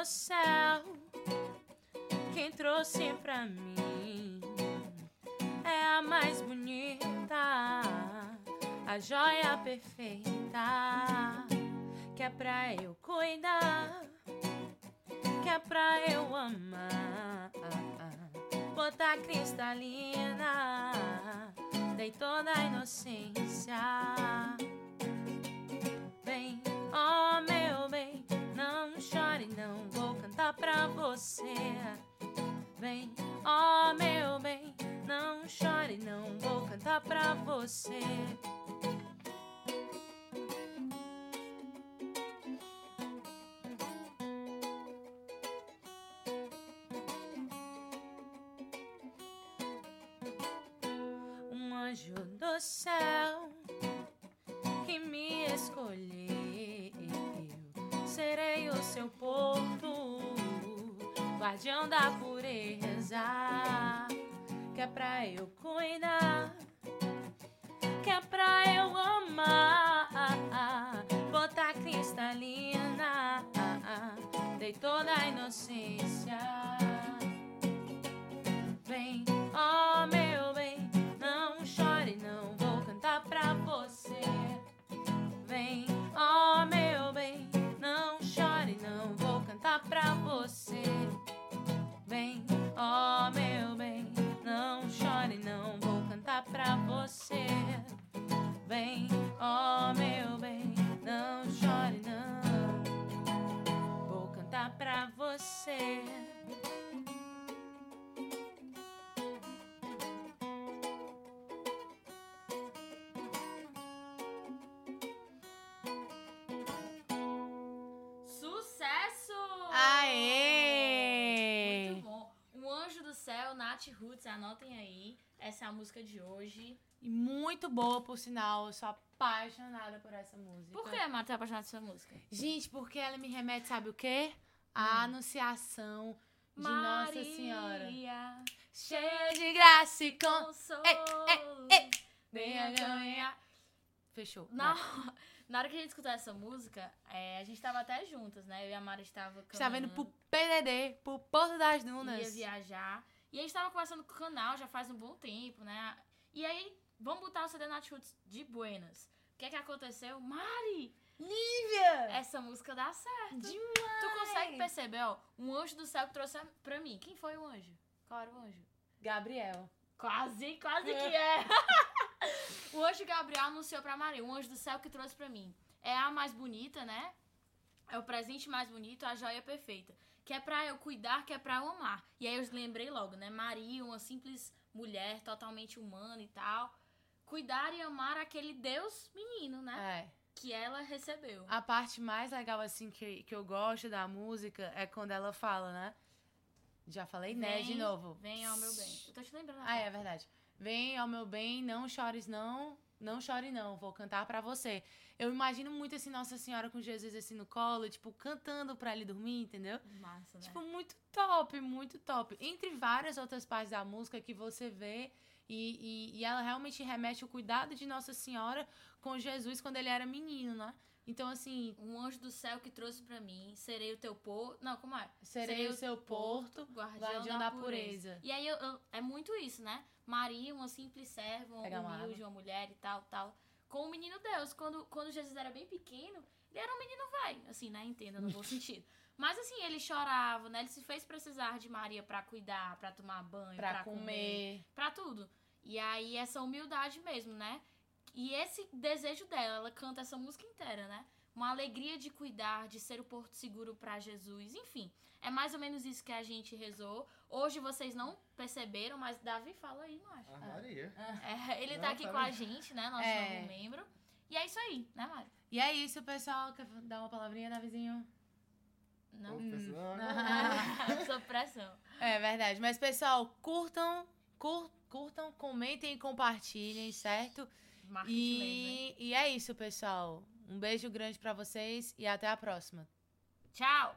do céu, quem trouxe pra mim é a mais bonita, a joia perfeita, que é pra eu cuidar, que é pra eu amar, botar cristalina, pra você. Vem, oh meu bem, não chore, não vou cantar pra você. Um anjo do céu guardião da pureza, que é pra eu cuidar, que é pra eu amar, botar cristalina, dei toda a inocência. Sucesso! Aê! Muito bom. O Anjo do Céu, Nath Roots, anotem aí. Essa é a música de hoje. E muito boa, por sinal. Eu sou apaixonada por essa música. Por que a Marta é apaixonada por essa música? Gente, porque ela me remete, sabe o quê? A anunciação de Nossa Senhora. Maria, Cheia de graça e consolo. Ei, ei, ei. Venha ganhar. Fechou. Na, Vai. na hora que a gente escutou essa música, é, a gente tava até juntas, né? Eu e a Mara estava Estava indo caminhando, pro PDD, pro Porto das ia Dunas. viajar. E a gente tava conversando com o canal já faz um bom tempo, né? E aí, vamos botar o CD Nath Roots de Buenas. O que é que aconteceu? Mari, Lívia! essa música dá certo. Demais! Tu consegue perceber, ó, um anjo do céu que trouxe pra mim. Quem foi o anjo? Qual era o anjo? Gabriel. Quase, quase que é. o anjo Gabriel anunciou pra Maria, um anjo do céu que trouxe pra mim. É a mais bonita, né? É o presente mais bonito, a joia perfeita. Que é pra eu cuidar, que é pra eu amar. E aí eu lembrei logo, né? Maria, uma simples mulher, totalmente humana e tal. Cuidar e amar aquele Deus menino, né? É. Que ela recebeu. A parte mais legal, assim, que, que eu gosto da música é quando ela fala, né? Já falei, né? Vem, De novo. Vem ao meu bem. Eu tô te lembrando. Ah, é verdade. Vem ao meu bem, não chores não, não chore não, vou cantar pra você. Eu imagino muito assim Nossa Senhora com Jesus assim no colo, tipo, cantando pra ele dormir, entendeu? Massa, né? Tipo, muito top, muito top. Entre várias outras partes da música que você vê e, e, e ela realmente remete o cuidado de Nossa Senhora com Jesus quando ele era menino, né? Então, assim, Um anjo do céu que trouxe pra mim, serei o teu porto. Não, como é? serei o seu porto, guardião, guardião da, da pureza. pureza. E aí eu- eu- é muito isso, né? Maria, uma simples serva, uma Pega humilde, uma mulher e tal, tal. Com o menino Deus. Quando, quando Jesus era bem pequeno, ele era um menino velho, assim, né? Entenda, no bom sentido. Mas assim, ele chorava, né? Ele se fez precisar de Maria pra cuidar, pra tomar banho, pra, pra, comer. pra tudo. E aí essa humildade mesmo, né? E esse desejo dela, ela canta essa música inteira, né? Uma alegria de cuidar, de ser o porto seguro pra Jesus, enfim. É mais ou menos isso que a gente rezou. Hoje vocês não perceberam, mas Davi fala aí, não acho. A Maria. É, ele tá Não, aqui tá com a gente, né? Nosso É. novo membro. E é isso aí, né, Mário? E é isso, pessoal. Quer dar uma palavrinha, Davizinho? Não? Ô, pessoal, Sob pressão. É verdade. Mas, pessoal, curtam, cur- curtam, comentem e compartilhem, certo? E, e é isso, pessoal. Um beijo grande pra vocês e até a próxima. Tchau!